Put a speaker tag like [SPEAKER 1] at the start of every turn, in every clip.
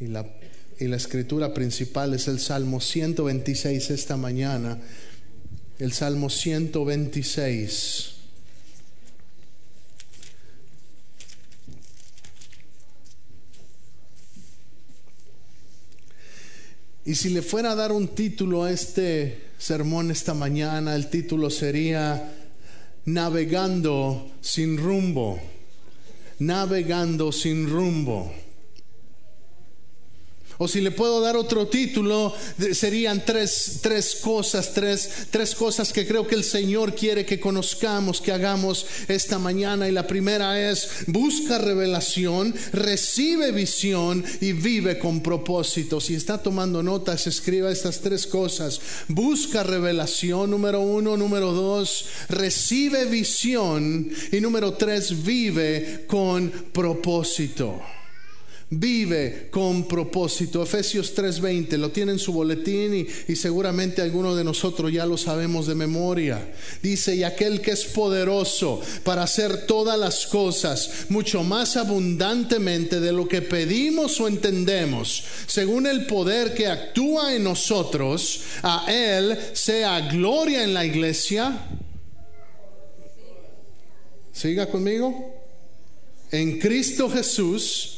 [SPEAKER 1] Y la, y la escritura principal es el Salmo 126 esta mañana. El Salmo 126. Y si le fuera a dar un título a este sermón esta mañana, el título sería Navegando sin rumbo navegando sin rumbo. O si le puedo dar otro título, serían tres, tres cosas, tres, tres cosas que creo que el Señor quiere que conozcamos, que hagamos esta mañana. Y la primera es, busca revelación, recibe visión y vive con propósito. Si está tomando notas, escriba estas tres cosas. Busca revelación, número uno. Número dos, recibe visión. Y número tres, vive con propósito vive con propósito. Efesios 3:20, lo tiene en su boletín y, seguramente algunos de nosotros ya lo sabemos de memoria. Dice, y aquel que es poderoso para hacer todas las cosas mucho más abundantemente de lo que pedimos o entendemos, según el poder que actúa en nosotros, a Él sea gloria en la iglesia. Siga conmigo. En Cristo Jesús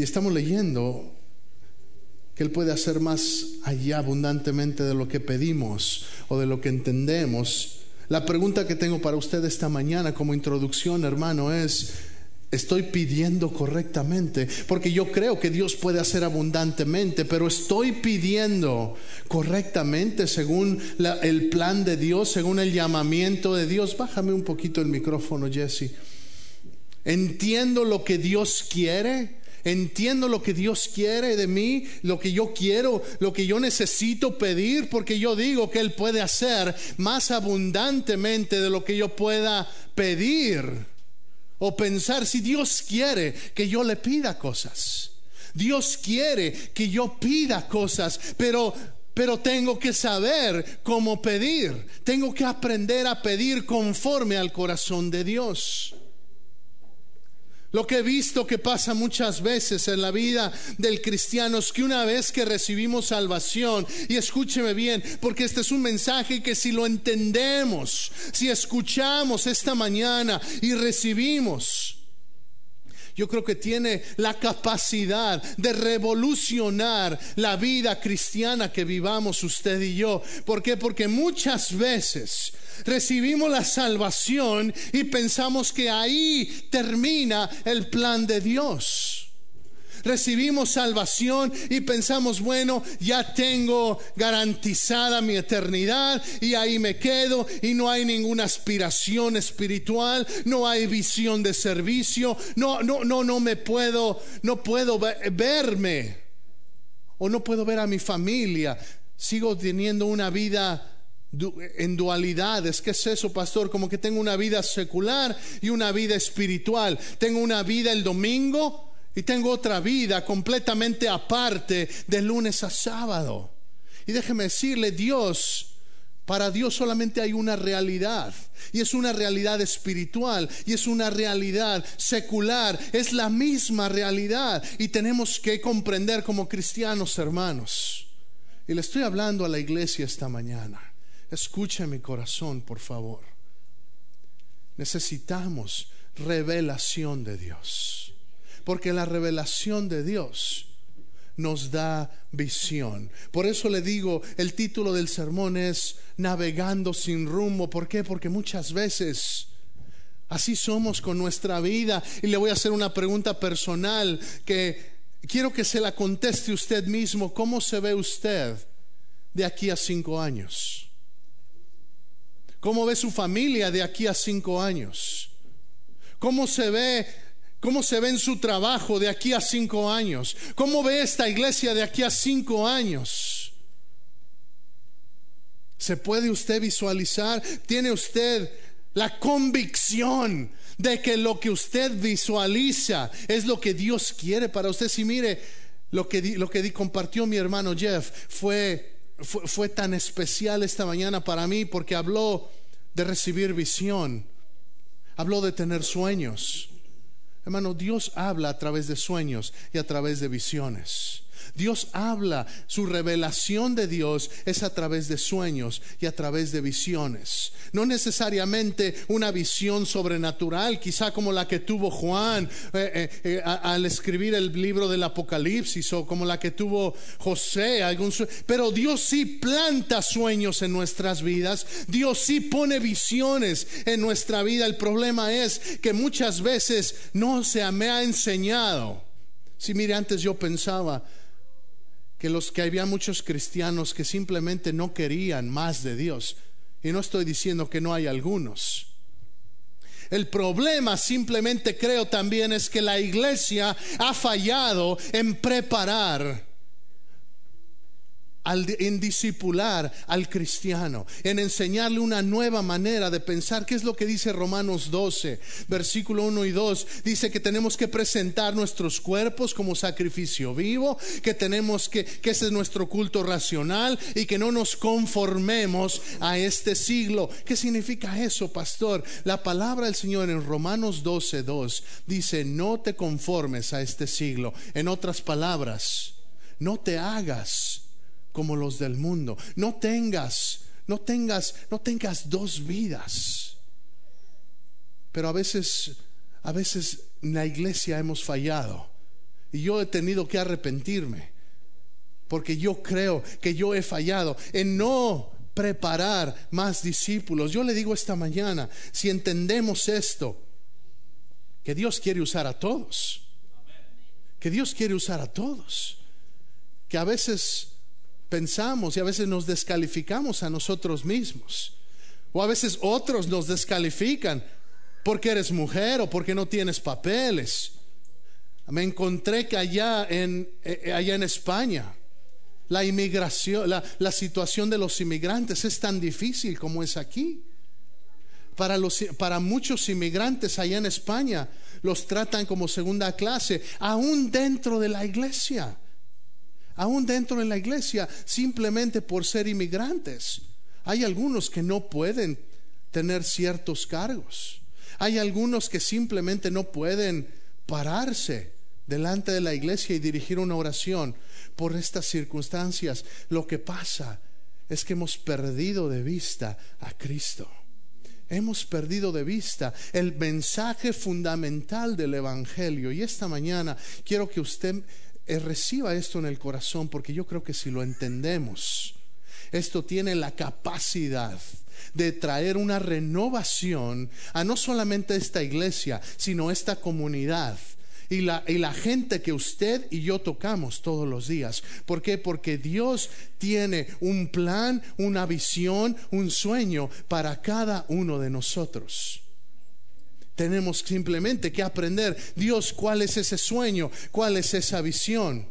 [SPEAKER 1] Y estamos leyendo que Él puede hacer más allá abundantemente de lo que pedimos o de lo que entendemos. La pregunta que tengo para usted esta mañana como introducción, hermano, es, ¿estoy pidiendo correctamente? Porque yo creo que Dios puede hacer abundantemente, pero ¿estoy pidiendo correctamente según el plan de Dios, según el llamamiento de Dios? Bájame un poquito el micrófono, Jesse. ¿Entiendo lo que Dios quiere? Entiendo lo que Dios quiere de mí, lo que yo quiero, lo que yo necesito pedir, porque yo digo que Él puede hacer más abundantemente de lo que yo pueda pedir o pensar si Dios quiere que yo le pida cosas. Dios quiere que yo pida cosas, pero pero tengo que saber cómo pedir. Tengo que aprender a pedir conforme al corazón de Dios. Lo que he visto que pasa muchas veces en la vida del cristiano es que una vez que recibimos salvación, y escúcheme bien, porque este es un mensaje que si lo entendemos, si escuchamos esta mañana y recibimos, yo creo que tiene la capacidad de revolucionar la vida cristiana que vivamos usted y yo. ¿Por qué? Porque muchas veces recibimos la salvación y pensamos que ahí termina el plan de Dios recibimos salvación y pensamos, bueno, ya tengo garantizada mi eternidad y ahí me quedo y no hay ninguna aspiración espiritual, no hay visión de servicio, no, no, no, no me puedo, no puedo verme o no puedo ver a mi familia. Sigo teniendo una vida en dualidades. ¿Qué es eso, pastor? Como que tengo una vida secular y una vida espiritual. Tengo una vida el domingo y tengo otra vida completamente aparte de lunes a sábado. Y déjeme decirle, Dios, para Dios solamente hay una realidad. Y es una realidad espiritual. Y es una realidad secular. Es la misma realidad. Y tenemos que comprender como cristianos hermanos. Y le estoy hablando a la iglesia esta mañana. Escuche mi corazón, por favor. Necesitamos revelación de Dios. Porque la revelación de Dios nos da visión. Por eso le digo, el título del sermón es Navegando sin rumbo. ¿Por qué? Porque muchas veces así somos con nuestra vida. Y le voy a hacer una pregunta personal que quiero que se la conteste usted mismo. ¿Cómo se ve usted de aquí a cinco años? ¿Cómo ve su familia de aquí a cinco años? ¿Cómo se ve ¿Cómo se ve en su trabajo de aquí a cinco años? ¿Cómo ve esta iglesia de aquí a cinco años? ¿Se puede usted visualizar? ¿Tiene usted la convicción de que lo que usted visualiza es lo que Dios quiere para usted? Si mire, lo que, lo que compartió mi hermano Jeff fue, fue, fue tan especial esta mañana para mí porque habló de recibir visión, habló de tener sueños Hermano, Dios habla a través de sueños y a través de visiones. Dios habla, su revelación de Dios es a través de sueños y a través de visiones. No necesariamente una visión sobrenatural, quizá como la que tuvo Juan eh, eh, eh, al escribir el libro del Apocalipsis o como la que tuvo José, algún pero Dios sí planta sueños en nuestras vidas, Dios sí pone visiones en nuestra vida. El problema es que muchas veces no se me ha enseñado. Si mire, antes yo pensaba, que los que había muchos cristianos que simplemente no querían más de Dios. Y no estoy diciendo que no hay algunos. El problema simplemente creo también es que la iglesia ha fallado en preparar en discipular al cristiano, en enseñarle una nueva manera de pensar. ¿Qué es lo que dice Romanos 12, versículo 1 y 2? Dice que tenemos que presentar nuestros cuerpos como sacrificio vivo, que tenemos que, que ese es nuestro culto racional y que no nos conformemos a este siglo. ¿Qué significa eso, pastor? La palabra del Señor en Romanos 12, 2 dice, no te conformes a este siglo. En otras palabras, no te hagas como los del mundo. No tengas, no tengas, no tengas dos vidas. Pero a veces, a veces en la iglesia hemos fallado y yo he tenido que arrepentirme porque yo creo que yo he fallado en no preparar más discípulos. Yo le digo esta mañana, si entendemos esto, que Dios quiere usar a todos, que Dios quiere usar a todos, que a veces pensamos y a veces nos descalificamos a nosotros mismos. O a veces otros nos descalifican porque eres mujer o porque no tienes papeles. Me encontré que allá en, eh, eh, allá en España la inmigración, la, la situación de los inmigrantes es tan difícil como es aquí. Para, los, para muchos inmigrantes allá en España los tratan como segunda clase, aún dentro de la iglesia aún dentro de la iglesia, simplemente por ser inmigrantes. Hay algunos que no pueden tener ciertos cargos. Hay algunos que simplemente no pueden pararse delante de la iglesia y dirigir una oración por estas circunstancias. Lo que pasa es que hemos perdido de vista a Cristo. Hemos perdido de vista el mensaje fundamental del Evangelio. Y esta mañana quiero que usted reciba esto en el corazón porque yo creo que si lo entendemos, esto tiene la capacidad de traer una renovación a no solamente esta iglesia, sino esta comunidad. Y la, y la, gente que usted y yo tocamos todos los días. ¿Por qué? Porque Dios tiene un plan, una visión, un sueño para cada uno de nosotros. Tenemos simplemente que aprender, Dios, cuál es ese sueño, cuál es esa visión.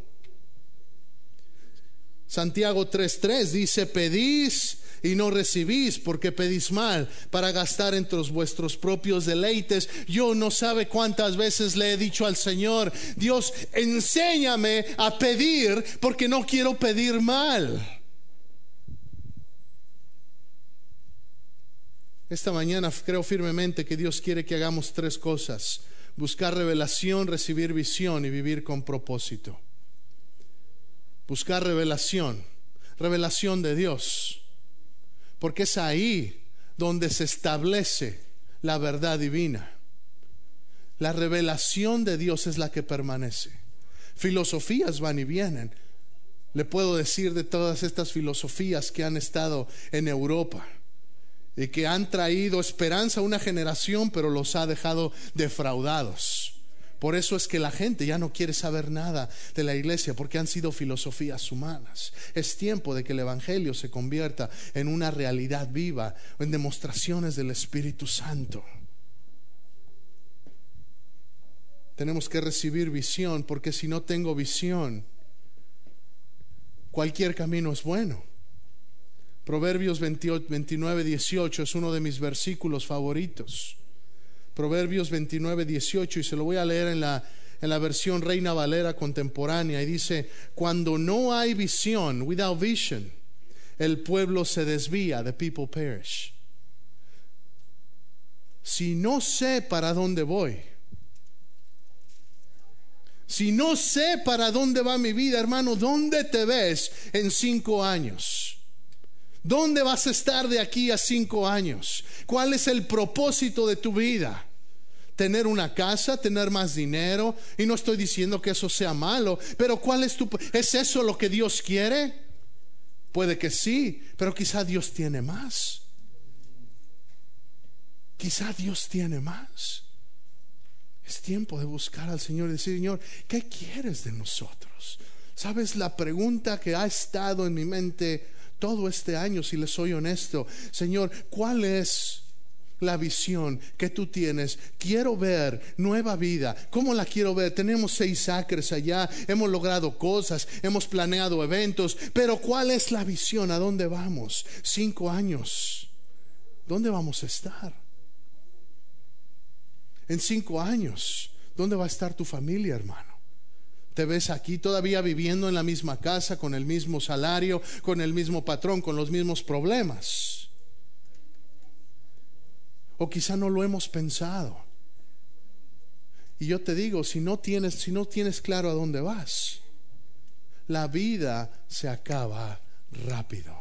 [SPEAKER 1] Santiago 3:3 dice, pedís y no recibís porque pedís mal para gastar entre vuestros propios deleites. Yo no sabe cuántas veces le he dicho al Señor, Dios, enséñame a pedir porque no quiero pedir mal. Esta mañana creo firmemente que Dios quiere que hagamos tres cosas. Buscar revelación, recibir visión y vivir con propósito. Buscar revelación, revelación de Dios. porque es ahí donde se establece la verdad divina. La revelación de Dios es la que permanece. Filosofías van y vienen. Le puedo decir de todas estas filosofías que han estado en Europa y que han traído esperanza a una generación, pero los ha dejado defraudados. Por eso es que la gente ya no quiere saber nada de la iglesia, porque han sido filosofías humanas. Es tiempo de que el Evangelio se convierta en una realidad viva, en demostraciones del Espíritu Santo. Tenemos que recibir visión, porque si no tengo visión, cualquier camino es bueno. Proverbios 29, 18 es uno de mis versículos favoritos. Proverbios 29, 18, y se lo voy a leer en la, en la versión Reina Valera contemporánea, y dice, cuando no hay visión, without vision, el pueblo se desvía, the people perish. Si no sé para dónde voy, si no sé para dónde va mi vida, hermano, ¿dónde te ves en cinco años? ¿Dónde vas a estar de aquí a cinco años? ¿Cuál es el propósito de tu vida? tener una casa, tener más dinero. Y no estoy diciendo que eso sea malo, pero ¿cuál es tu... ¿Es eso lo que Dios quiere? Puede que sí, pero quizá Dios tiene más. Quizá Dios tiene más. Es tiempo de buscar al Señor y decir, Señor, ¿qué quieres de nosotros? ¿Sabes la pregunta que ha estado en mi mente todo este año, si le soy honesto? Señor, ¿cuál es la visión que tú tienes. Quiero ver nueva vida. ¿Cómo la quiero ver? Tenemos seis acres allá, hemos logrado cosas, hemos planeado eventos, pero ¿cuál es la visión? ¿A dónde vamos? Cinco años. ¿Dónde vamos a estar? En cinco años, ¿dónde va a estar tu familia, hermano? Te ves aquí todavía viviendo en la misma casa, con el mismo salario, con el mismo patrón, con los mismos problemas. O quizá no lo hemos pensado. Y yo te digo, si no tienes, si no tienes claro a dónde vas, la vida se acaba rápido.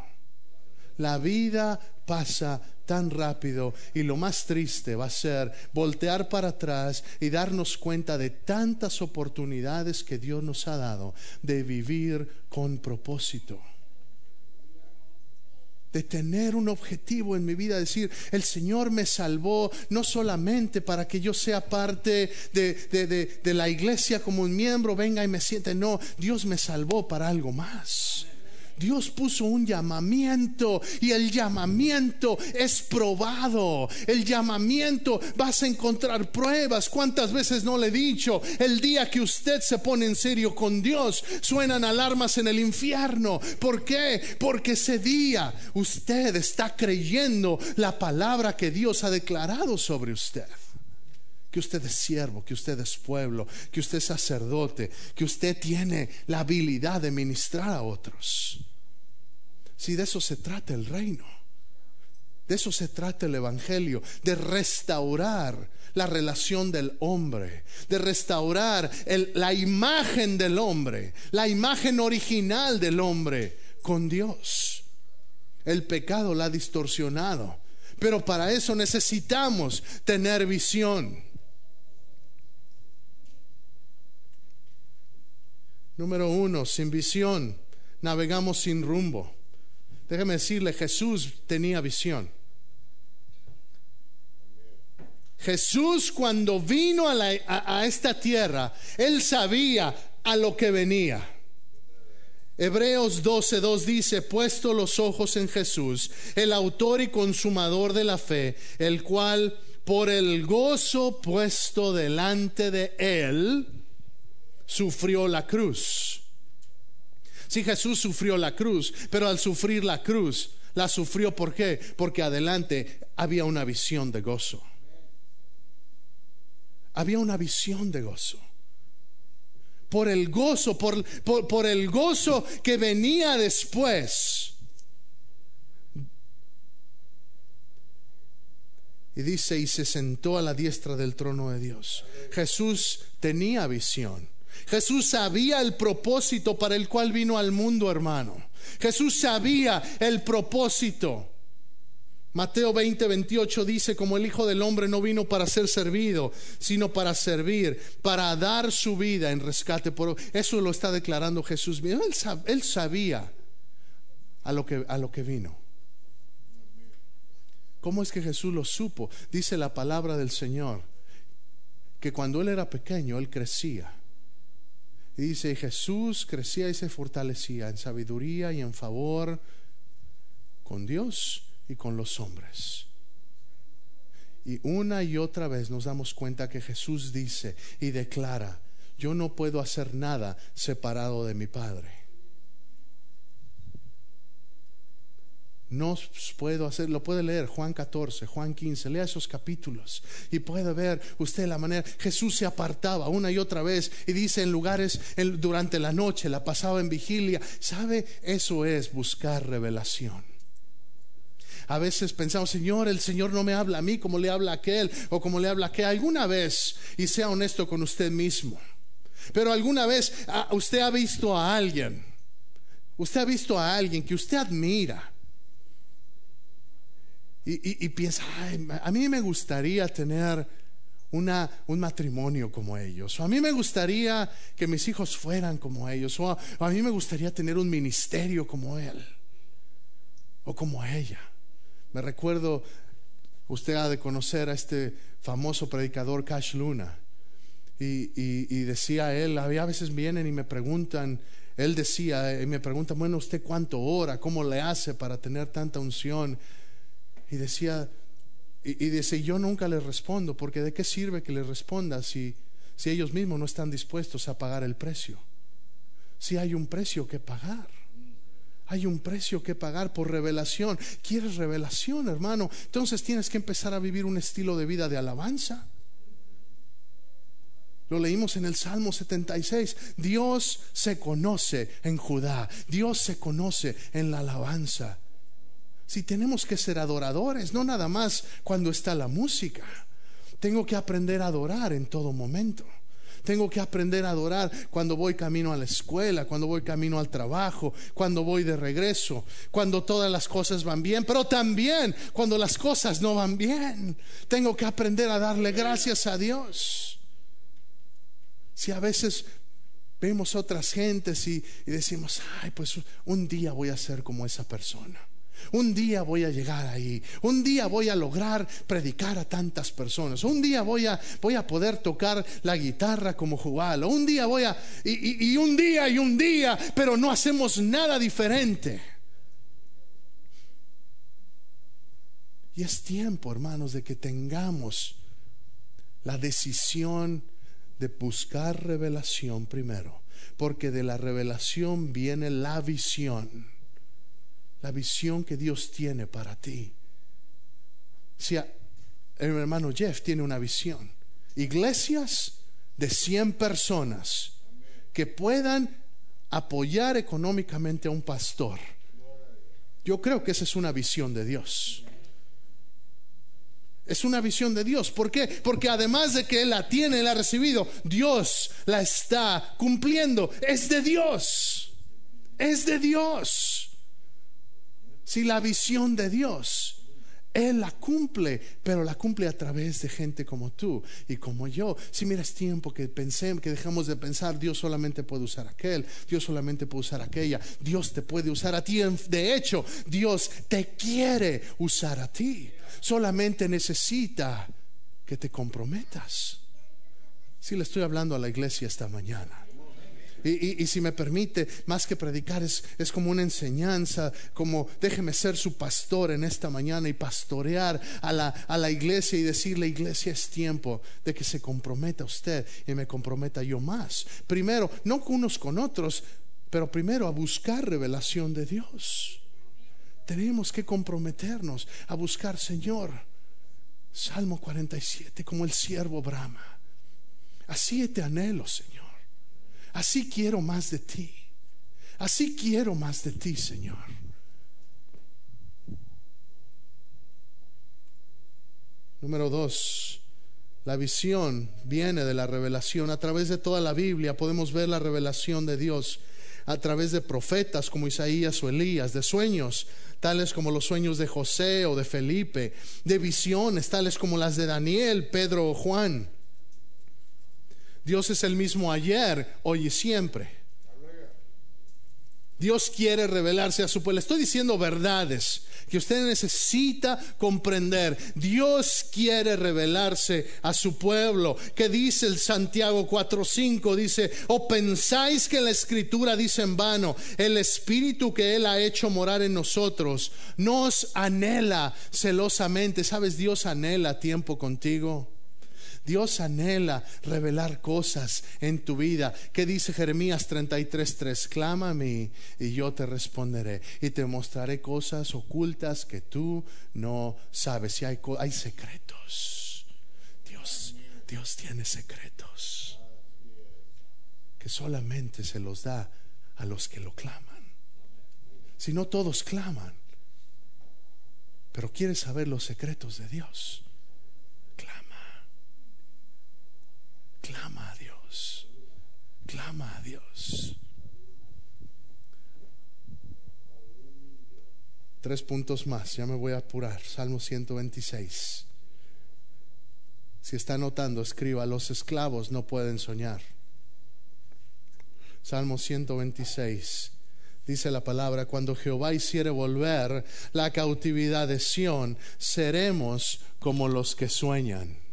[SPEAKER 1] La vida pasa tan rápido y lo más triste va a ser voltear para atrás y darnos cuenta de tantas oportunidades que Dios nos ha dado de vivir con propósito de tener un objetivo en mi vida, decir, el Señor me salvó no solamente para que yo sea parte de, de, la iglesia como un miembro, venga y me siente, no, Dios me salvó para algo más. Dios puso un llamamiento y el llamamiento es probado. El llamamiento vas a encontrar pruebas. ¿Cuántas veces no le he dicho? El día que usted se pone en serio con Dios, suenan alarmas en el infierno. ¿Por qué? Porque ese día usted está creyendo la palabra que Dios ha declarado sobre usted que usted es siervo, que usted es pueblo, que usted es sacerdote, que usted tiene la habilidad de ministrar a otros. Si de eso se trata el reino, de eso se trata el Evangelio, de restaurar la relación del hombre, de restaurar la imagen del hombre, la imagen original del hombre con Dios. El pecado la ha distorsionado, pero para eso necesitamos tener visión. Número uno, sin visión, navegamos sin rumbo. Déjeme decirle, Jesús tenía visión. Jesús cuando vino a, esta tierra, él sabía a lo que venía. Hebreos 12:2 dice, puesto los ojos en Jesús, el autor y consumador de la fe, el cual por el gozo puesto delante de él, sufrió la cruz Sí, Jesús sufrió la cruz, pero al sufrir la cruz, la sufrió ¿por qué? Porque adelante había una visión de gozo. Había una visión de gozo. Por el gozo, por, por el gozo que venía después. Y dice, y se sentó a la diestra del trono de Dios. Jesús tenía visión. Jesús sabía el propósito para el cual vino al mundo, hermano. Jesús sabía el propósito. Mateo 20, 28 dice, como el Hijo del Hombre no vino para ser servido, sino para servir, para dar su vida en rescate. Por... Eso lo está declarando Jesús. Él, sabía a lo, que, a lo que vino. ¿Cómo es que Jesús lo supo? Dice la palabra del Señor, que cuando él era pequeño, él crecía. Y dice, Jesús crecía y se fortalecía en sabiduría y en favor con Dios y con los hombres. Y una y otra vez nos damos cuenta que Jesús dice y declara, yo no puedo hacer nada separado de mi Padre. No puedo hacer, lo puede leer Juan 14, Juan 15, lea esos capítulos y puede ver usted la manera. Jesús se apartaba una y otra vez y dice en lugares durante la noche, la pasaba en vigilia. ¿Sabe? Eso es buscar revelación. A veces pensamos, Señor, el Señor no me habla a mí como le habla a aquel o como le habla a. Alguna vez, y sea honesto con usted mismo, pero alguna vez ah, usted ha visto a alguien, usted ha visto a alguien que usted admira y, piensa, a mí me gustaría tener una, un matrimonio como ellos, o a mí me gustaría que mis hijos fueran como ellos, o a, mí me gustaría tener un ministerio como él, o como ella. Me recuerdo, usted ha de conocer a este famoso predicador Cash Luna. Y, y, decía él, a veces vienen y me preguntan, él decía, y me preguntan, bueno, ¿usted cuánto ora? ¿Cómo le hace para tener tanta unción? Y decía, y, dice, yo nunca les respondo, porque ¿de qué sirve que les responda si, si ellos mismos no están dispuestos a pagar el precio? Si hay un precio que pagar. Hay un precio que pagar por revelación. ¿Quieres revelación, hermano? Entonces tienes que empezar a vivir un estilo de vida de alabanza. Lo leímos en el Salmo 76. Dios se conoce en Judá. Dios se conoce en la alabanza. Si tenemos que ser adoradores, no nada más cuando está la música. Tengo que aprender a adorar en todo momento. Tengo que aprender a adorar cuando voy camino a la escuela, cuando voy camino al trabajo, cuando voy de regreso, cuando todas las cosas van bien, pero también cuando las cosas no van bien. Tengo que aprender a darle gracias a Dios. Si a veces vemos otras gentes y, y decimos, ay, pues un día voy a ser como esa persona. Un día voy a llegar ahí. Un día voy a lograr predicar a tantas personas. Un día voy a, voy a poder tocar la guitarra como Jubal. Un día voy a... Y, y un día y un día, pero no hacemos nada diferente. Y es tiempo, hermanos, de que tengamos la decisión de buscar revelación primero. Porque de la revelación viene la visión la visión que Dios tiene para ti. Si el hermano Jeff tiene una visión, iglesias de 100 personas que puedan apoyar económicamente a un pastor. Yo creo que esa es una visión de Dios. Es una visión de Dios. ¿Por qué? Porque además de que Él la tiene, la ha recibido, Dios la está cumpliendo. Es de Dios. Es de Dios. Si la visión de Dios, Él la cumple, pero la cumple a través de gente como tú y como yo. Si miras tiempo que pensemos, que dejamos de pensar, Dios solamente puede usar aquel, Dios solamente puede usar aquella, Dios te puede usar a ti. De hecho, Dios te quiere usar a ti. Solamente necesita que te comprometas. Si le estoy hablando a la iglesia esta mañana. Y, si me permite, más que predicar, es, es como una enseñanza, como déjeme ser su pastor en esta mañana y pastorear a la, a la iglesia y decirle, iglesia, es tiempo de que se comprometa usted y me comprometa yo más. Primero, no unos con otros, pero primero a buscar revelación de Dios. Tenemos que comprometernos a buscar, Señor, Salmo 47, como el siervo Brahma. Así te anhelo, Señor. Así quiero más de ti. Así quiero más de ti, Señor. Número dos, la visión viene de la revelación. A través de toda la Biblia podemos ver la revelación de Dios a través de profetas como Isaías o Elías, de sueños tales como los sueños de José o de Felipe, de visiones tales como las de Daniel, Pedro o Juan. Dios es el mismo ayer, hoy y siempre. Dios quiere revelarse a su pueblo. Estoy diciendo verdades que usted necesita comprender. Dios quiere revelarse a su pueblo. ¿Qué dice el Santiago 4:5? Dice, o pensáis que la escritura dice en vano, el espíritu que Él ha hecho morar en nosotros nos anhela celosamente. ¿Sabes? Dios anhela tiempo contigo. Dios anhela revelar cosas en tu vida. ¿Qué dice Jeremías 33:3? Clama a mí y yo te responderé y te mostraré cosas ocultas que tú no sabes. Y hay, hay secretos. Dios, Dios tiene secretos que solamente se los da a los que lo claman. Si no todos claman, pero quieres saber los secretos de Dios Clama a Dios. Clama a Dios. Tres puntos más, ya me voy a apurar. Salmo 126. Si está anotando, escriba, los esclavos no pueden soñar. Salmo 126. Dice la palabra, cuando Jehová hiciere volver la cautividad de Sión, seremos como los que sueñan.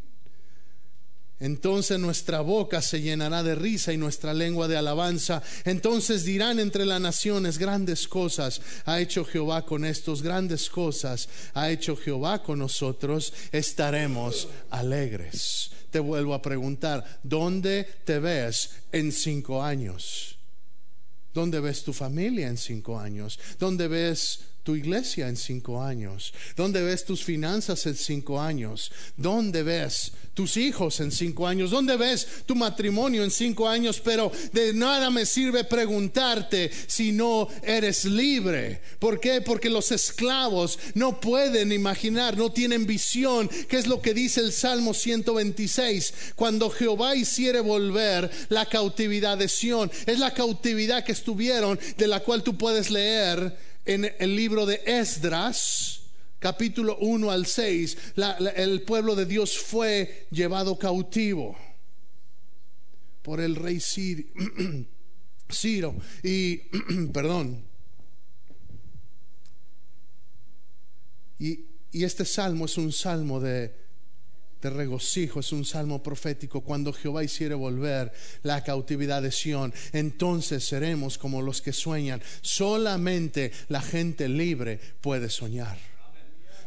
[SPEAKER 1] Entonces nuestra boca se llenará de risa y nuestra lengua de alabanza. Entonces dirán entre las naciones grandes cosas ha hecho Jehová con estos grandes cosas ha hecho Jehová con nosotros. Estaremos alegres. Te vuelvo a preguntar, ¿dónde te ves en cinco años? ¿Dónde ves tu familia en cinco años? ¿Dónde ves tu iglesia en cinco años? ¿Dónde ves tus finanzas en cinco años? ¿Dónde ves tus hijos en cinco años? ¿Dónde ves tu matrimonio en cinco años? Pero de nada me sirve preguntarte si no eres libre. ¿Por qué? Porque los esclavos no pueden imaginar, no tienen visión. ¿Qué es lo que dice el Salmo 126? Cuando Jehová hiciere volver la cautividad de Sión. Es la cautividad que estuvieron, de la cual tú puedes leer en el libro de Esdras, capítulo 1 al 6, el pueblo de Dios fue llevado cautivo por el rey Ciro. y, perdón, y, y este salmo es un salmo de de regocijo, es un salmo profético. Cuando Jehová hiciere volver la cautividad de Sión, entonces seremos como los que sueñan. Solamente la gente libre puede soñar.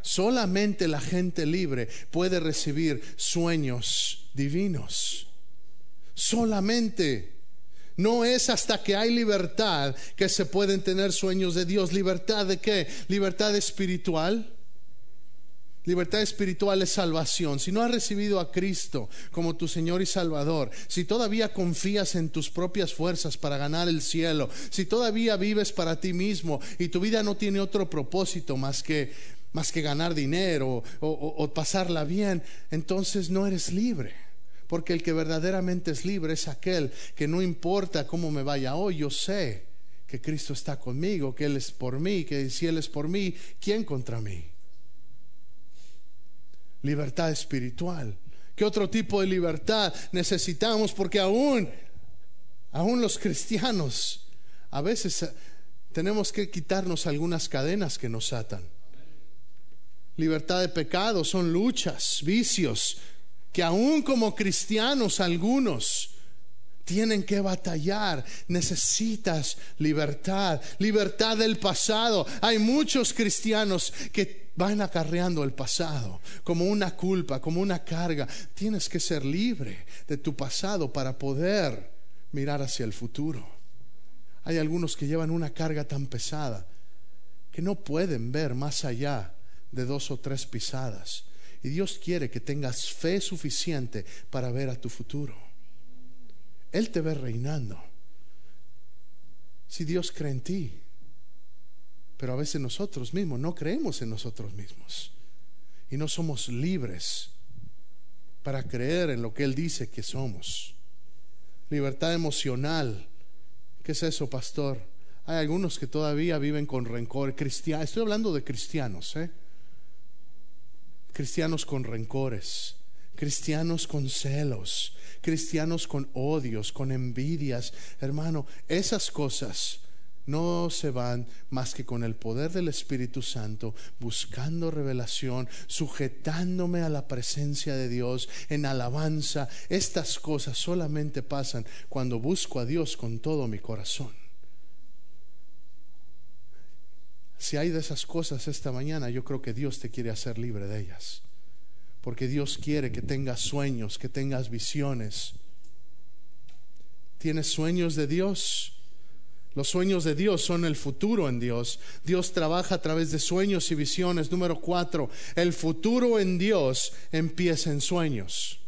[SPEAKER 1] Solamente la gente libre puede recibir sueños divinos. Solamente. No es hasta que hay libertad que se pueden tener sueños de Dios. ¿Libertad de qué? Libertad espiritual Libertad espiritual es salvación. Si no has recibido a Cristo como tu Señor y Salvador, si todavía confías en tus propias fuerzas para ganar el cielo, si todavía vives para ti mismo y tu vida no tiene otro propósito más que, más que ganar dinero o, o pasarla bien, entonces no eres libre. Porque el que verdaderamente es libre es aquel que no importa cómo me vaya hoy, yo sé que Cristo está conmigo, que Él es por mí, que si Él es por mí, ¿quién contra mí? Libertad espiritual. ¿Qué otro tipo de libertad necesitamos? Porque aún, aún los cristianos, a veces eh, tenemos que quitarnos algunas cadenas que nos atan. Libertad de pecado son luchas, vicios, que aún como cristianos algunos tienen que batallar. Necesitas libertad, libertad del pasado. Hay muchos cristianos que van acarreando el pasado como una culpa, como una carga. Tienes que ser libre de tu pasado para poder mirar hacia el futuro. Hay algunos que llevan una carga tan pesada que no pueden ver más allá de dos o tres pisadas. Y Dios quiere que tengas fe suficiente para ver a tu futuro. Él te ve reinando. Si Dios cree en ti, pero a veces nosotros mismos no creemos en nosotros mismos y no somos libres para creer en lo que Él dice que somos. Libertad emocional. ¿Qué es eso, pastor? Hay algunos que todavía viven con rencor. Cristiano, estoy hablando de cristianos, ¿eh? Cristianos con rencores, cristianos con celos, cristianos con odios, con envidias. Hermano, esas cosas no se van más que con el poder del Espíritu Santo, buscando revelación, sujetándome a la presencia de Dios en alabanza. Estas cosas solamente pasan cuando busco a Dios con todo mi corazón. Si hay de esas cosas esta mañana, yo creo que Dios te quiere hacer libre de ellas. Porque Dios quiere que tengas sueños, que tengas visiones. ¿Tienes sueños de Dios? Los sueños de Dios son el futuro en Dios. Dios trabaja a través de sueños y visiones. Número cuatro, el futuro en Dios empieza en sueños.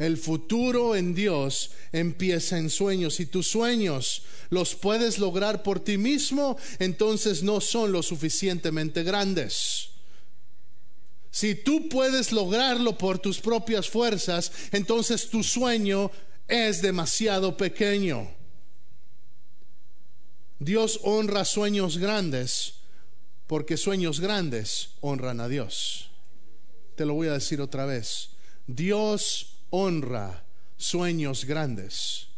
[SPEAKER 1] El futuro en Dios empieza en sueños. Si tus sueños los puedes lograr por ti mismo, entonces no son lo suficientemente grandes. Si tú puedes lograrlo por tus propias fuerzas, entonces tu sueño es demasiado pequeño. Dios honra sueños grandes porque sueños grandes honran a Dios. Te lo voy a decir otra vez. Dios honra sueños grandes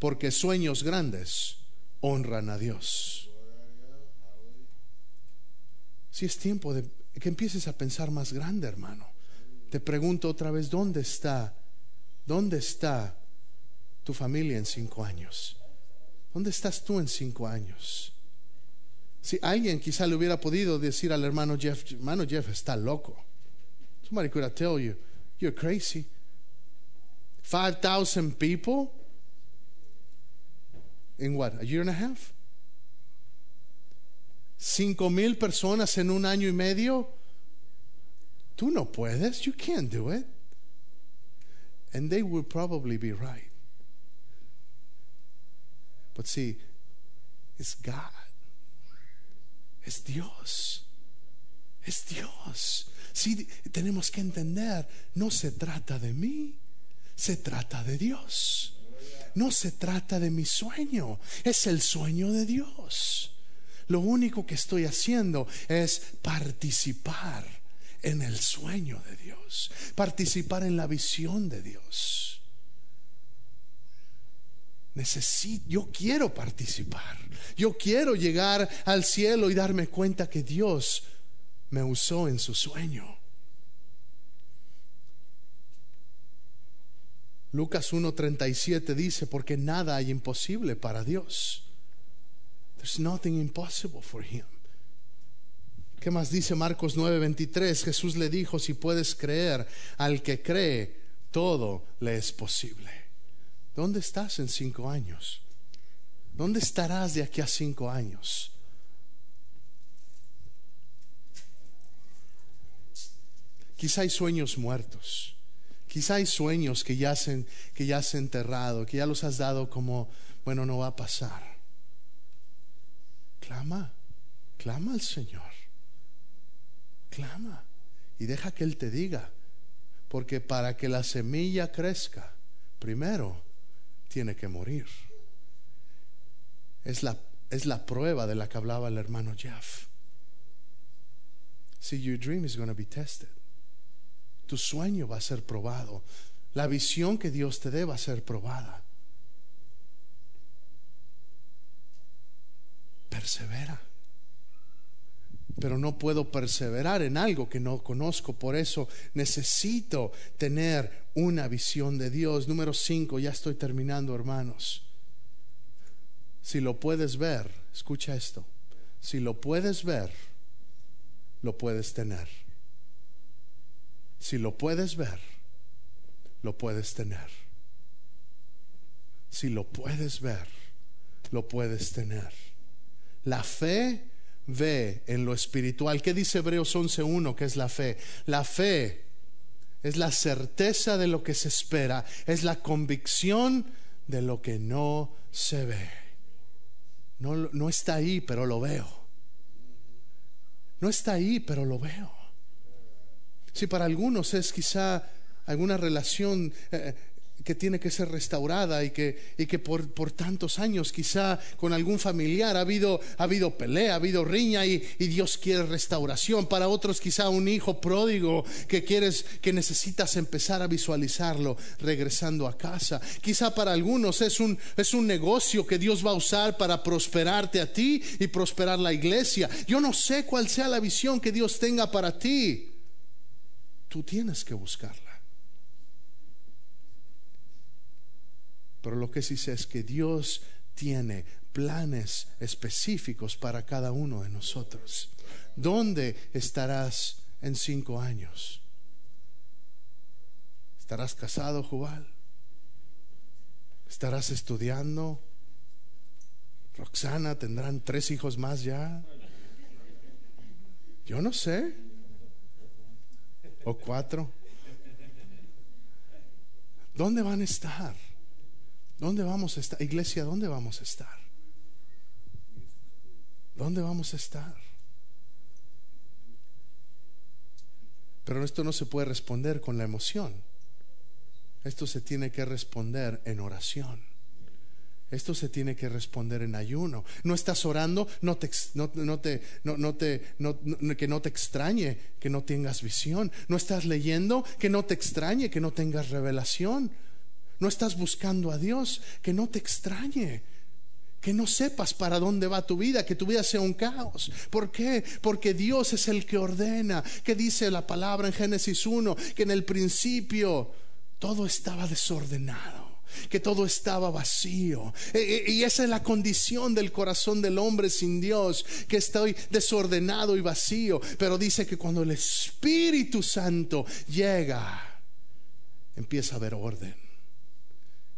[SPEAKER 1] porque sueños grandes honran a Dios. Si es tiempo de que empieces a pensar más grande, hermano. Te pregunto otra vez, ¿dónde está? ¿Dónde está tu familia en cinco años? ¿Dónde estás tú en cinco años? Si alguien quizá le hubiera podido decir al hermano Jeff, hermano Jeff está loco. Somebody could have told you, you're crazy. 5,000 people in what, a year and a half? Cinco mil personas en un año y medio. Tú no puedes. You can't do it. And they would probably be right. But see, it's God. Es Dios. Es Dios. Sí, tenemos que entender, no se trata de mí, se trata de Dios. No se trata de mi sueño, es el sueño de Dios. Lo único que estoy haciendo es participar en el sueño de Dios, participar en la visión de Dios necesito, yo quiero participar. Yo quiero llegar al cielo y darme cuenta que Dios me usó en su sueño. Lucas 1:37 dice, porque nada hay imposible para Dios. There's nothing impossible for him. ¿Qué más dice Marcos 9:23? Jesús le dijo, si puedes creer, al que cree, todo le es posible. ¿Dónde estás en cinco años? ¿Dónde estarás de aquí a cinco años? Quizá hay sueños muertos. Quizá hay sueños que ya, se, que ya han enterrado, que ya los has dado como, bueno, no va a pasar. Clama, clama al Señor. Clama y deja que Él te diga. Porque para que la semilla crezca, primero tiene que morir. Es la, es la prueba de la que hablaba el hermano Jeff. See, your dream is going to be tested. Tu sueño va a ser probado. La visión que Dios te dé va a ser probada. Persevera. Pero no puedo perseverar en algo que no conozco. Por eso necesito tener una visión de Dios. Número cinco, ya estoy terminando, hermanos. Si lo puedes ver, escucha esto. Si lo puedes ver, lo puedes tener. Si lo puedes ver, lo puedes tener. Si lo puedes ver, lo puedes tener. La fe ve en lo espiritual. ¿Qué dice Hebreos 11.1 que es la fe? La fe es la certeza de lo que se espera, es la convicción de lo que no se ve. No, no está ahí, pero lo veo. No está ahí, pero lo veo. Si para algunos es quizá alguna relación, eh, que tiene que ser restaurada y que, y que por, por, tantos años quizá con algún familiar ha habido, ha habido pelea, ha habido riña y, y, Dios quiere restauración. Para otros quizá un hijo pródigo que quieres, que necesitas empezar a visualizarlo regresando a casa. Quizá para algunos es un, es un negocio que Dios va a usar para prosperarte a ti y prosperar la iglesia. Yo no sé cuál sea la visión que Dios tenga para ti. Tú tienes que buscarla. Pero lo que sí sé es que Dios tiene planes específicos para cada uno de nosotros. ¿Dónde estarás en cinco años? ¿Estarás casado, Jubal? ¿Estarás estudiando? Roxana, ¿tendrán tres hijos más ya? Yo no sé. ¿O cuatro? ¿Dónde van a estar? ¿Dónde vamos a estar? Iglesia, ¿dónde vamos a estar? ¿Dónde vamos a estar? Pero esto no se puede responder con la emoción. Esto se tiene que responder en oración. Esto se tiene que responder en ayuno. No estás orando, no te, no, que no te extrañe que no tengas visión. No estás leyendo, que no te extrañe que no tengas revelación no estás buscando a Dios, que no te extrañe, que no sepas para dónde va tu vida, que tu vida sea un caos. ¿Por qué? Porque Dios es el que ordena, que dice la palabra en Génesis 1, que en el principio todo estaba desordenado que todo estaba vacío. E, e, y esa es la condición del corazón del hombre sin Dios, que estoy desordenado y vacío. Pero dice que cuando el Espíritu Santo llega, empieza a haber orden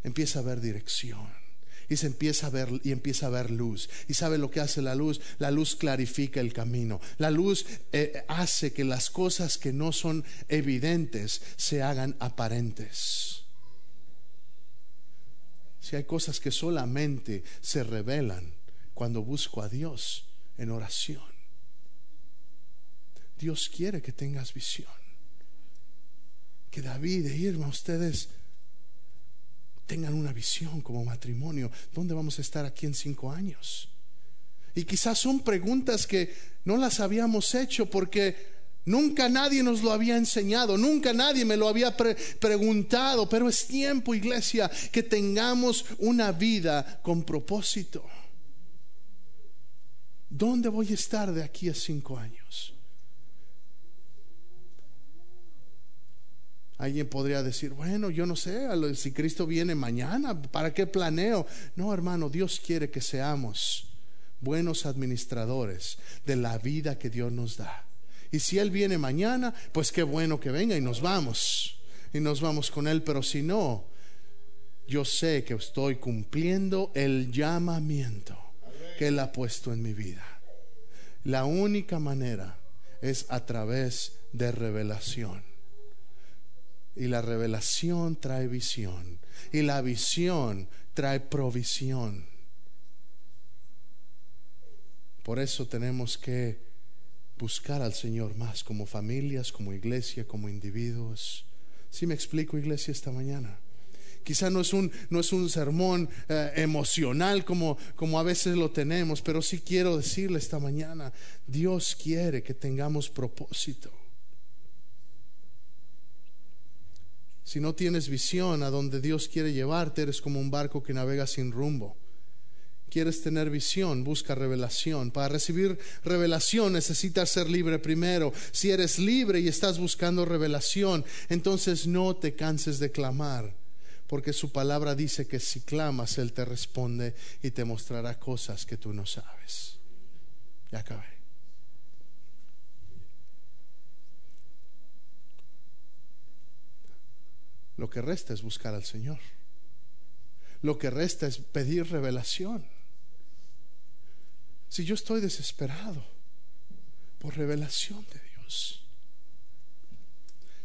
[SPEAKER 1] empieza a ver dirección y se empieza a ver y empieza a ver luz. ¿Y sabe lo que hace la luz? La luz clarifica el camino. La luz eh, hace que las cosas que no son evidentes se hagan aparentes. Si hay cosas que solamente se revelan cuando busco a Dios en oración. Dios quiere que tengas visión. Que David e Irma, ustedes tengan una visión como matrimonio. ¿Dónde vamos a estar aquí en cinco años? Y quizás son preguntas que no las habíamos hecho porque nunca nadie nos lo había enseñado, nunca nadie me lo había preguntado, pero es tiempo, iglesia, que tengamos una vida con propósito. ¿Dónde voy a estar de aquí a cinco años? Alguien podría decir, bueno, yo no sé, si Cristo viene mañana, ¿para qué planeo? No, hermano, Dios quiere que seamos buenos administradores de la vida que Dios nos da. Y si Él viene mañana, pues qué bueno que venga y nos vamos. Y nos vamos con Él, pero si no, yo sé que estoy cumpliendo el llamamiento que Él ha puesto en mi vida. La única manera es a través de revelación. Y la revelación trae visión. Y la visión trae provisión. Por eso tenemos que buscar al Señor más como familias, como iglesia, como individuos. Si me explico, iglesia, esta mañana? Quizá no es un, no es un sermón eh, emocional como, como a veces lo tenemos, pero sí quiero decirle esta mañana, Dios quiere que tengamos propósito. Si no tienes visión a donde Dios quiere llevarte, eres como un barco que navega sin rumbo. Quieres tener visión, busca revelación. Para recibir revelación necesitas ser libre primero. Si eres libre y estás buscando revelación, entonces no te canses de clamar, porque su palabra dice que si clamas, Él te responde y te mostrará cosas que tú no sabes. Ya acabé. Lo que resta es buscar al Señor. Lo que resta es pedir revelación. Si yo estoy desesperado por revelación de Dios,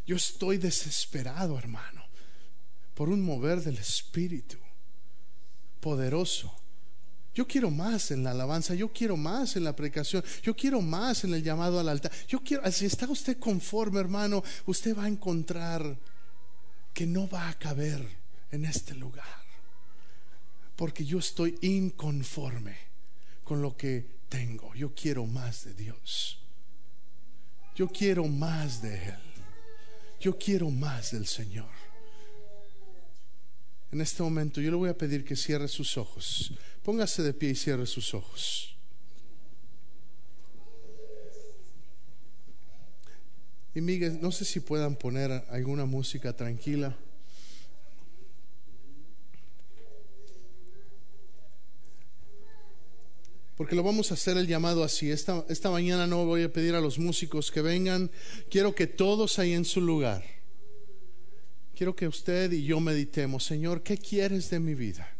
[SPEAKER 1] yo estoy desesperado, hermano, por un mover del Espíritu poderoso. Yo quiero más en la alabanza, yo quiero más en la predicación, yo quiero más en el llamado al altar. Yo quiero, si está usted conforme, hermano, usted va a encontrar que no va a caber en este lugar. Porque yo estoy inconforme con lo que tengo. Yo quiero más de Dios. Yo quiero más de Él. Yo quiero más del Señor. En este momento yo le voy a pedir que cierre sus ojos. Póngase de pie y cierre sus ojos. Y Miguel, no sé si puedan poner alguna música tranquila. Porque lo vamos a hacer el llamado así. Esta, esta mañana no voy a pedir a los músicos que vengan. Quiero que todos ahí en su lugar. Quiero que usted y yo meditemos, Señor, ¿qué quieres de mi vida?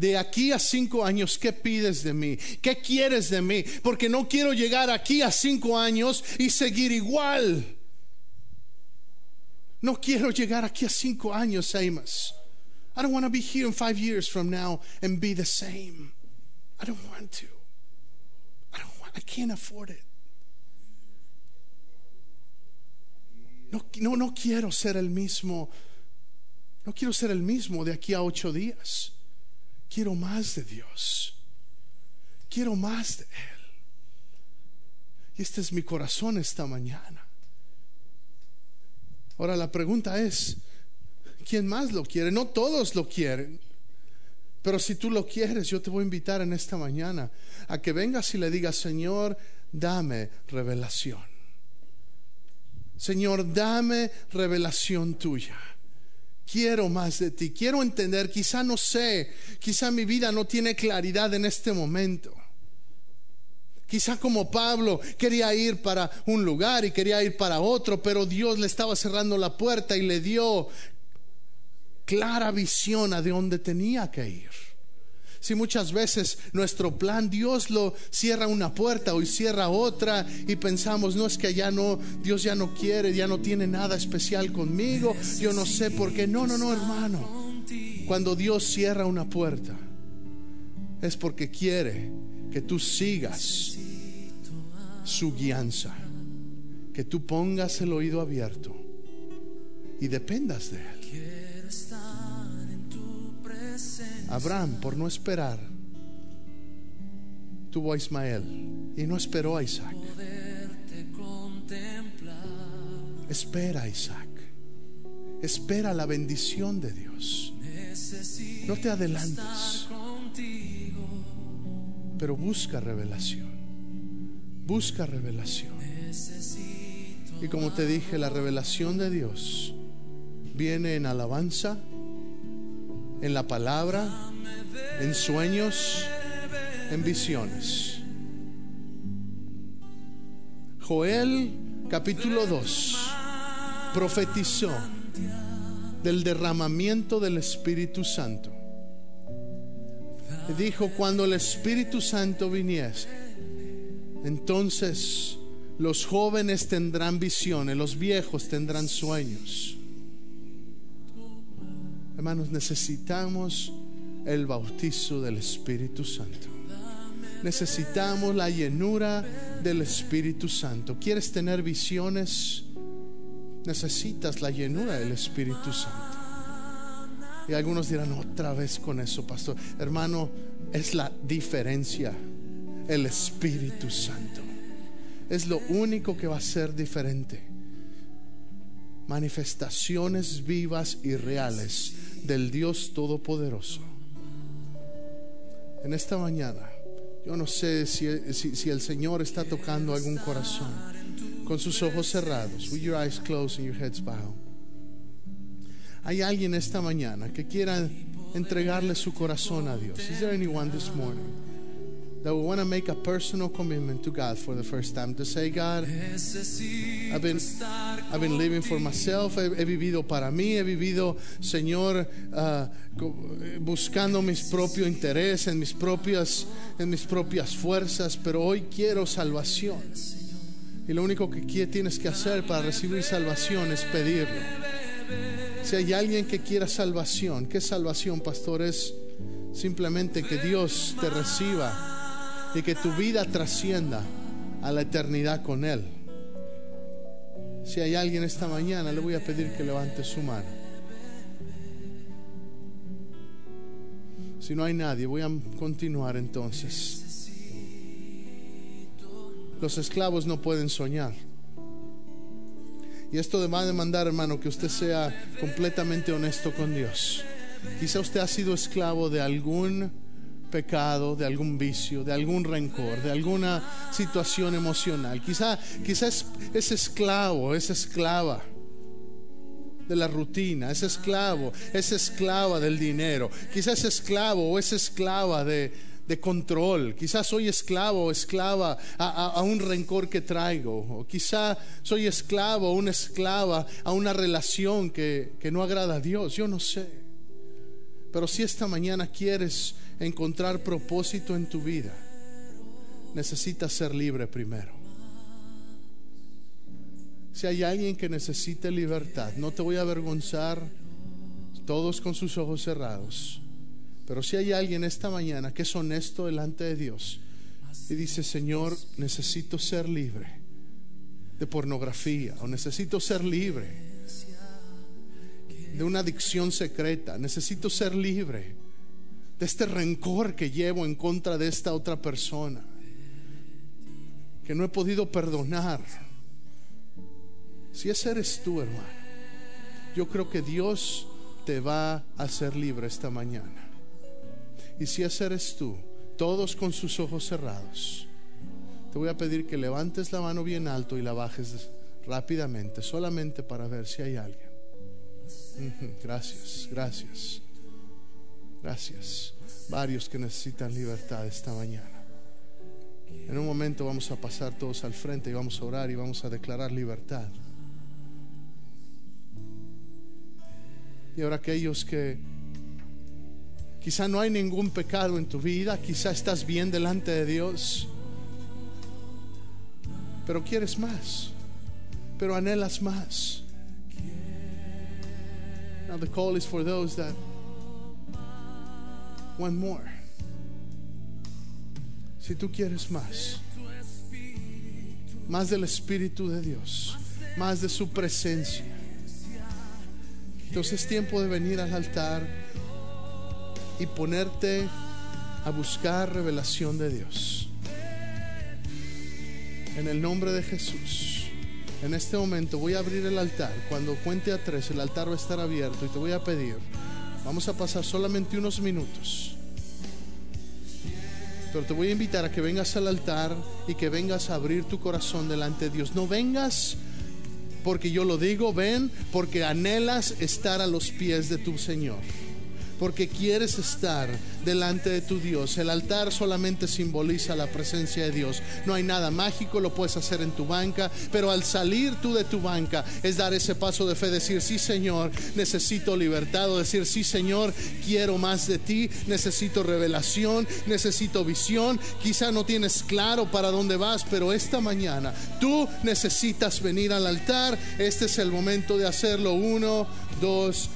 [SPEAKER 1] De aquí a cinco años, ¿qué pides de mí? ¿Qué quieres de mí? Porque no quiero llegar aquí a cinco años y seguir igual. No quiero llegar aquí a cinco años, Amos. I don't want to be here in five years from now and be the same. I don't want to. I don't want, I can't afford it. No, no, no quiero ser el mismo. No quiero ser el mismo de aquí a ocho días. Quiero más de Dios. Quiero más de Él. Y este es mi corazón esta mañana. Ahora la pregunta es, ¿quién más lo quiere? No todos lo quieren. Pero si tú lo quieres, yo te voy a invitar en esta mañana a que vengas y le digas, Señor, dame revelación. Señor, dame revelación tuya quiero más de ti, quiero entender, quizá no sé, quizá mi vida no tiene claridad en este momento. Quizá como Pablo quería ir para un lugar y quería ir para otro, pero Dios le estaba cerrando la puerta y le dio clara visión a de dónde tenía que ir. Si muchas veces nuestro plan Dios lo cierra una puerta o cierra otra y pensamos, no es que ya no, Dios ya no quiere, ya no tiene nada especial conmigo, yo no sé por qué. No, no, no, hermano. Cuando Dios cierra una puerta es porque quiere que tú sigas su guianza, que tú pongas el oído abierto y dependas de Él. Abraham, por no esperar, tuvo a Ismael y no esperó a Isaac. Espera, Isaac. Espera la bendición de Dios. No te adelantes. Pero busca revelación. Busca revelación. Y como te dije, la revelación de Dios viene en alabanza en la palabra, en sueños, en visiones. Joel capítulo 2 profetizó del derramamiento del Espíritu Santo. Dijo, cuando el Espíritu Santo viniese, entonces los jóvenes tendrán visiones, los viejos tendrán sueños. Hermanos, necesitamos el bautizo del Espíritu Santo. Necesitamos la llenura del Espíritu Santo. ¿Quieres tener visiones? Necesitas la llenura del Espíritu Santo. Y algunos dirán, otra vez con eso, pastor. Hermano, es la diferencia. El Espíritu Santo. Es lo único que va a ser diferente. Manifestaciones vivas y reales del Dios Todopoderoso. En esta mañana, yo no sé si, si, el Señor está tocando algún corazón con sus ojos cerrados, with your eyes closed and your heads bowed. Hay alguien esta mañana que quiera entregarle su corazón a Dios. Is there anyone this morning? That we want to make a personal commitment to God for the first time. To say, God, I've been, I've been living for myself, he, vivido para mí, he vivido, Señor, uh, buscando mis propios intereses, en mis propias, en mis propias fuerzas, pero hoy quiero salvación. Y lo único que tienes que hacer para recibir salvación es pedirlo. Si hay alguien que quiera salvación, ¿qué salvación, pastor? Es simplemente que Dios te reciba y que tu vida trascienda a la eternidad con Él. Si hay alguien esta mañana, le voy a pedir que levante su mano. Si no hay nadie, voy a continuar entonces. Los esclavos no pueden soñar. Y esto va a demandar, hermano, que usted sea completamente honesto con Dios. Quizá usted ha sido esclavo de algún pecado, de algún vicio, de algún rencor, de alguna situación emocional. Quizá, quizá es, es esclavo, es esclava de la rutina, es esclavo, es esclava del dinero, quizás es esclavo o es esclava de, de control, quizás soy esclavo o esclava a, un rencor que traigo, o quizá soy esclavo o una esclava a una relación que, que no agrada a Dios, yo no sé. Pero si esta mañana quieres encontrar propósito en tu vida, necesitas ser libre primero. Si hay alguien que necesite libertad, no te voy a avergonzar, todos con sus ojos cerrados. Pero si hay alguien esta mañana que es honesto delante de Dios y dice, Señor, necesito ser libre de pornografía o necesito ser libre de una adicción secreta, necesito ser libre de este rencor que llevo en contra de esta otra persona, que no he podido perdonar si ese eres tú, hermano, yo creo que Dios te va a hacer libre esta mañana. Y si ese eres tú, todos con sus ojos cerrados, te voy a pedir que levantes la mano bien alto y la bajes rápidamente, solamente para ver si hay alguien. Gracias, gracias, gracias. Varios que necesitan libertad esta mañana. En un momento vamos a pasar todos al frente y vamos a orar y vamos a declarar libertad. Y ahora aquellos que quizá no hay ningún pecado en tu vida, quizá estás bien delante de Dios, pero quieres más, pero anhelas más. Now the call is for those that want more. Si tú quieres más, más del Espíritu de Dios, más de su presencia entonces es tiempo de venir al altar y ponerte a buscar revelación de Dios. En el nombre de Jesús. En este momento voy a abrir el altar. Cuando cuente a tres, el altar va a estar abierto y te voy a pedir. Vamos a pasar solamente unos minutos. Pero te voy a invitar a que vengas al altar y que vengas a abrir tu corazón delante de Dios. No vengas porque yo lo digo, ven, porque anhelas estar a los pies de tu Señor porque quieres estar delante de tu Dios. El altar solamente simboliza la presencia de Dios. No hay nada mágico, lo puedes hacer en tu banca, pero al salir tú de tu banca es dar ese paso de fe, decir, sí Señor, necesito libertad, o decir, sí Señor, quiero más de ti, necesito revelación, necesito visión. Quizá no tienes claro para dónde vas, pero esta mañana tú necesitas venir al altar. Este es el momento de hacerlo. Uno, dos,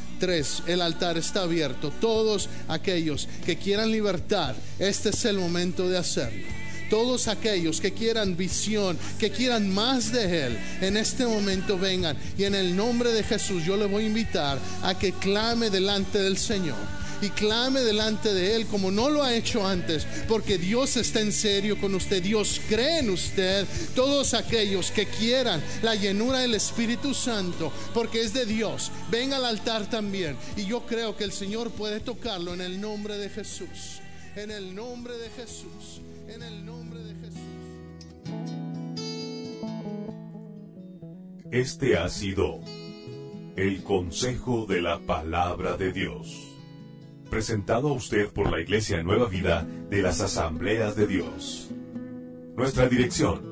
[SPEAKER 1] el altar está abierto. Todos aquellos que quieran libertad, este es el momento de hacerlo. Todos aquellos que quieran visión, que quieran más de Él, en este momento vengan. Y en el nombre de Jesús yo le voy a invitar a que clame delante del Señor y clame delante de Él como no lo ha hecho antes, porque Dios está en serio con usted, Dios cree en usted, todos aquellos que quieran la llenura del Espíritu Santo, porque es de Dios, ven al altar también. Y yo creo que el Señor puede tocarlo en el nombre de Jesús, en el nombre de Jesús, en el nombre de Jesús.
[SPEAKER 2] Este ha sido el consejo de la palabra de Dios presentado a usted por la Iglesia Nueva Vida de las Asambleas de Dios. Nuestra dirección,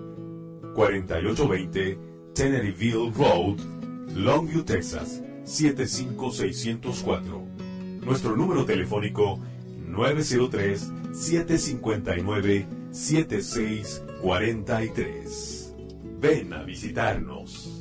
[SPEAKER 2] 4820 Teneryville Road, Longview, Texas, 75604. Nuestro número telefónico, 903-759-7643. Ven a visitarnos.